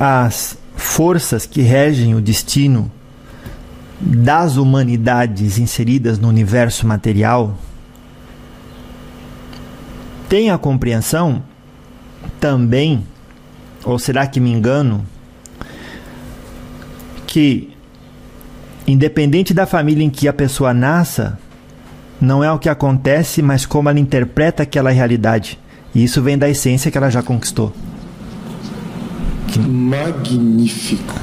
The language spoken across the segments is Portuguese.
as forças que regem o destino das humanidades inseridas no universo material têm a compreensão também, ou será que me engano, que independente da família em que a pessoa nasça, não é o que acontece, mas como ela interpreta aquela realidade. E isso vem da essência que ela já conquistou. Magnífico.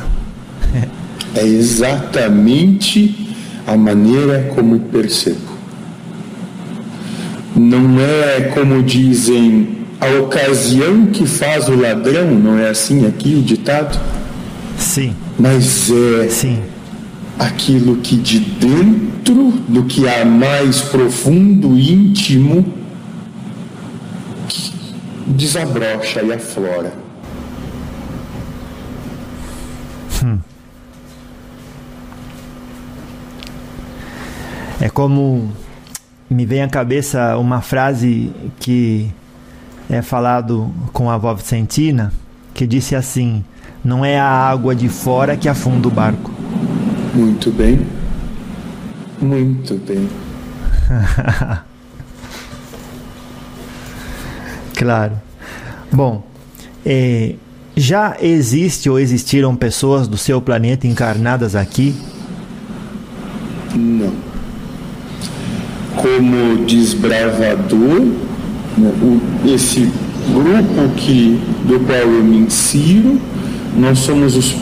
É exatamente a maneira como percebo. Não é como dizem a ocasião que faz o ladrão, não é assim aqui o ditado? Sim. Mas é Sim. aquilo que de dentro do que há mais profundo, íntimo, desabrocha e aflora. É como me vem à cabeça uma frase que é falado com a avó Vicentina, que disse assim: "Não é a água de fora que afunda o barco". Muito bem. Muito bem. Claro. Bom, eh, já existe ou existiram pessoas do seu planeta encarnadas aqui? Não. Como desbravador, esse grupo que, do qual eu me insiro, nós somos os